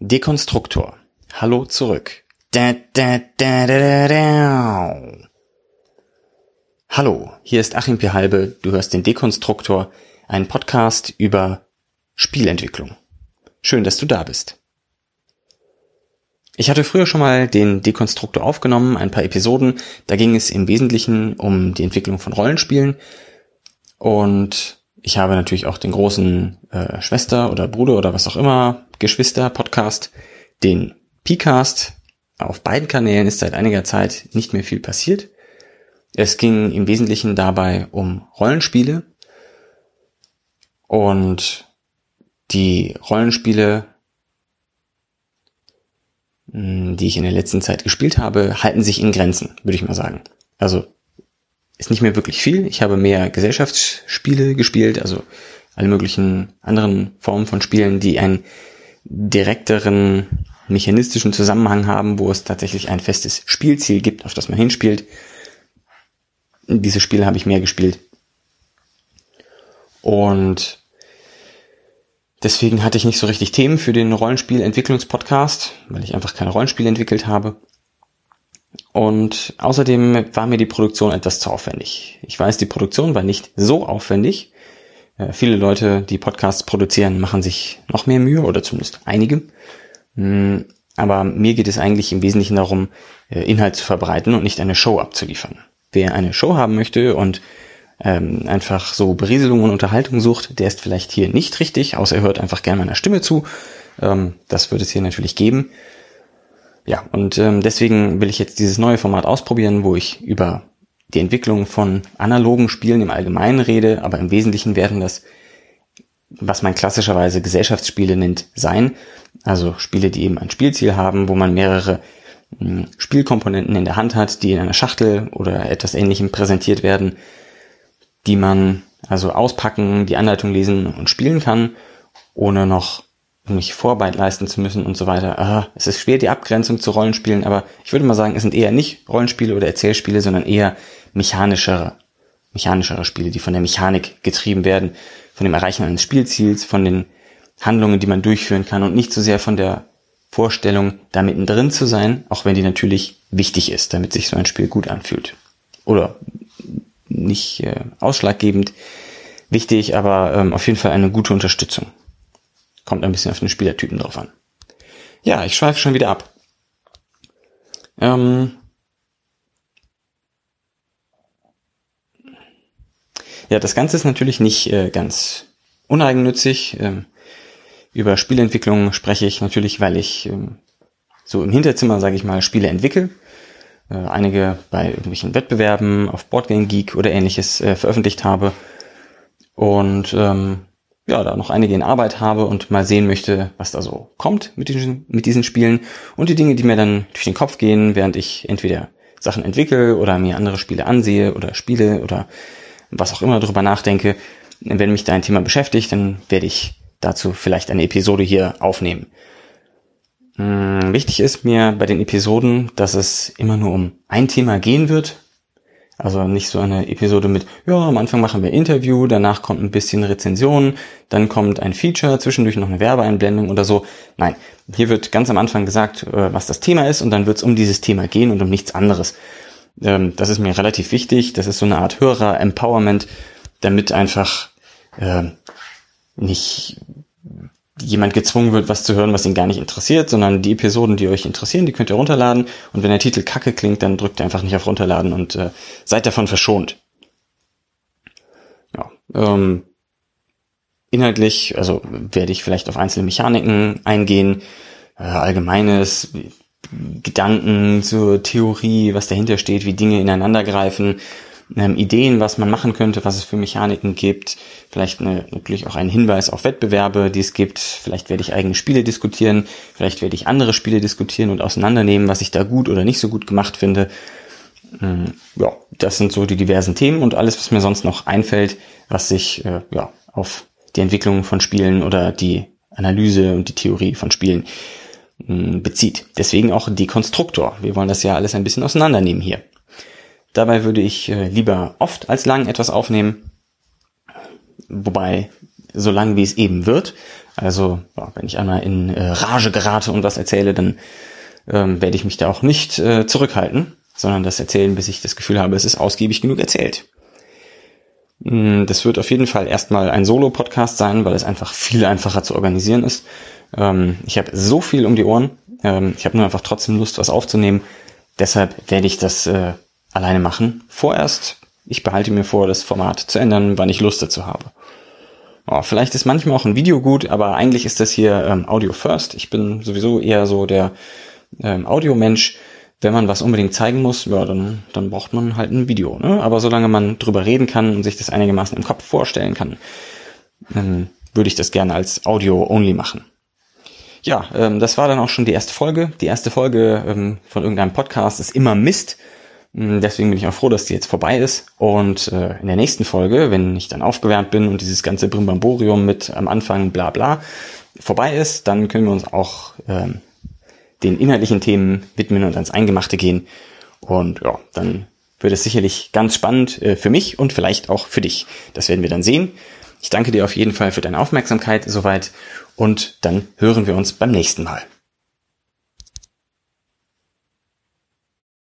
Dekonstruktor. Hallo zurück. Da, da, da, da, da, Hallo, hier ist Achim P. Halbe. Du hörst den Dekonstruktor, einen Podcast über Spielentwicklung. Schön, dass du da bist. Ich hatte früher schon mal den Dekonstruktor aufgenommen, ein paar Episoden. Da ging es im Wesentlichen um die Entwicklung von Rollenspielen. Und ich habe natürlich auch den großen äh, Schwester oder Bruder oder was auch immer Geschwister-Podcast, den Pcast. Auf beiden Kanälen ist seit einiger Zeit nicht mehr viel passiert. Es ging im Wesentlichen dabei um Rollenspiele und die Rollenspiele, hm, die ich in der letzten Zeit gespielt habe, halten sich in Grenzen, würde ich mal sagen. Also ist nicht mehr wirklich viel. Ich habe mehr Gesellschaftsspiele gespielt, also alle möglichen anderen Formen von Spielen, die einen direkteren mechanistischen Zusammenhang haben, wo es tatsächlich ein festes Spielziel gibt, auf das man hinspielt. Diese Spiele habe ich mehr gespielt. Und deswegen hatte ich nicht so richtig Themen für den Rollenspielentwicklungspodcast, weil ich einfach keine Rollenspiele entwickelt habe. Und außerdem war mir die Produktion etwas zu aufwendig. Ich weiß, die Produktion war nicht so aufwendig, äh, viele Leute, die Podcasts produzieren, machen sich noch mehr Mühe oder zumindest einige. Mm, aber mir geht es eigentlich im Wesentlichen darum, äh, Inhalt zu verbreiten und nicht eine Show abzuliefern. Wer eine Show haben möchte und ähm, einfach so Berieselung und Unterhaltung sucht, der ist vielleicht hier nicht richtig, außer er hört einfach gerne meiner Stimme zu. Ähm, das würde es hier natürlich geben. Ja, und ähm, deswegen will ich jetzt dieses neue Format ausprobieren, wo ich über die Entwicklung von analogen Spielen im Allgemeinen rede, aber im Wesentlichen werden das, was man klassischerweise Gesellschaftsspiele nennt, sein. Also Spiele, die eben ein Spielziel haben, wo man mehrere hm, Spielkomponenten in der Hand hat, die in einer Schachtel oder etwas ähnlichem präsentiert werden, die man also auspacken, die Anleitung lesen und spielen kann, ohne noch mich Vorarbeit leisten zu müssen und so weiter. Ah, es ist schwer, die Abgrenzung zu Rollenspielen, aber ich würde mal sagen, es sind eher nicht Rollenspiele oder Erzählspiele, sondern eher mechanischere, mechanischere Spiele, die von der Mechanik getrieben werden, von dem Erreichen eines Spielziels, von den Handlungen, die man durchführen kann und nicht so sehr von der Vorstellung, da mittendrin zu sein, auch wenn die natürlich wichtig ist, damit sich so ein Spiel gut anfühlt. Oder nicht äh, ausschlaggebend wichtig, aber ähm, auf jeden Fall eine gute Unterstützung. Kommt ein bisschen auf den Spielertypen drauf an. Ja, ich schweife schon wieder ab. Ähm, Ja, das Ganze ist natürlich nicht äh, ganz uneigennützig. Ähm, über Spieleentwicklung spreche ich natürlich, weil ich ähm, so im Hinterzimmer, sage ich mal, Spiele entwickle. Äh, einige bei irgendwelchen Wettbewerben auf Boardgame Geek oder ähnliches äh, veröffentlicht habe. Und ähm, ja, da noch einige in Arbeit habe und mal sehen möchte, was da so kommt mit diesen, mit diesen Spielen und die Dinge, die mir dann durch den Kopf gehen, während ich entweder Sachen entwickle oder mir andere Spiele ansehe oder spiele oder was auch immer darüber nachdenke, wenn mich da ein Thema beschäftigt, dann werde ich dazu vielleicht eine Episode hier aufnehmen. Hm, wichtig ist mir bei den Episoden, dass es immer nur um ein Thema gehen wird. Also nicht so eine Episode mit, ja, am Anfang machen wir Interview, danach kommt ein bisschen Rezension, dann kommt ein Feature, zwischendurch noch eine Werbeeinblendung oder so. Nein, hier wird ganz am Anfang gesagt, äh, was das Thema ist und dann wird es um dieses Thema gehen und um nichts anderes. Ähm, das ist mir relativ wichtig. Das ist so eine Art Hörer-Empowerment, damit einfach äh, nicht jemand gezwungen wird, was zu hören, was ihn gar nicht interessiert, sondern die Episoden, die euch interessieren, die könnt ihr runterladen. Und wenn der Titel Kacke klingt, dann drückt ihr einfach nicht auf Runterladen und äh, seid davon verschont. Ja, ähm, inhaltlich, also werde ich vielleicht auf einzelne Mechaniken eingehen, äh, allgemeines, Gedanken zur Theorie, was dahinter steht, wie Dinge ineinander greifen, ähm, Ideen, was man machen könnte, was es für Mechaniken gibt, vielleicht eine, natürlich auch einen Hinweis auf Wettbewerbe, die es gibt, vielleicht werde ich eigene Spiele diskutieren, vielleicht werde ich andere Spiele diskutieren und auseinandernehmen, was ich da gut oder nicht so gut gemacht finde. Ähm, ja, das sind so die diversen Themen und alles, was mir sonst noch einfällt, was sich äh, ja, auf die Entwicklung von Spielen oder die Analyse und die Theorie von Spielen bezieht. Deswegen auch Dekonstruktor. Wir wollen das ja alles ein bisschen auseinandernehmen hier. Dabei würde ich äh, lieber oft als lang etwas aufnehmen, wobei so lang wie es eben wird. Also wenn ich einmal in äh, Rage gerate und was erzähle, dann ähm, werde ich mich da auch nicht äh, zurückhalten, sondern das erzählen, bis ich das Gefühl habe, es ist ausgiebig genug erzählt. Mm, das wird auf jeden Fall erstmal ein Solo-Podcast sein, weil es einfach viel einfacher zu organisieren ist. Ähm, ich habe so viel um die Ohren. Ähm, ich habe nur einfach trotzdem Lust, was aufzunehmen. Deshalb werde ich das äh, alleine machen. Vorerst, ich behalte mir vor, das Format zu ändern, wann ich Lust dazu habe. Oh, vielleicht ist manchmal auch ein Video gut, aber eigentlich ist das hier ähm, Audio First. Ich bin sowieso eher so der ähm, Audiomensch. Wenn man was unbedingt zeigen muss, ja, dann, dann braucht man halt ein Video. Ne? Aber solange man drüber reden kann und sich das einigermaßen im Kopf vorstellen kann, ähm, würde ich das gerne als Audio-only machen. Ja, ähm, das war dann auch schon die erste Folge. Die erste Folge ähm, von irgendeinem Podcast ist immer Mist. Mm, deswegen bin ich auch froh, dass die jetzt vorbei ist. Und äh, in der nächsten Folge, wenn ich dann aufgewärmt bin und dieses ganze Brimbamborium mit am Anfang bla bla vorbei ist, dann können wir uns auch ähm, den inhaltlichen Themen widmen und ans Eingemachte gehen. Und ja, dann wird es sicherlich ganz spannend äh, für mich und vielleicht auch für dich. Das werden wir dann sehen. Ich danke dir auf jeden Fall für deine Aufmerksamkeit soweit und dann hören wir uns beim nächsten Mal.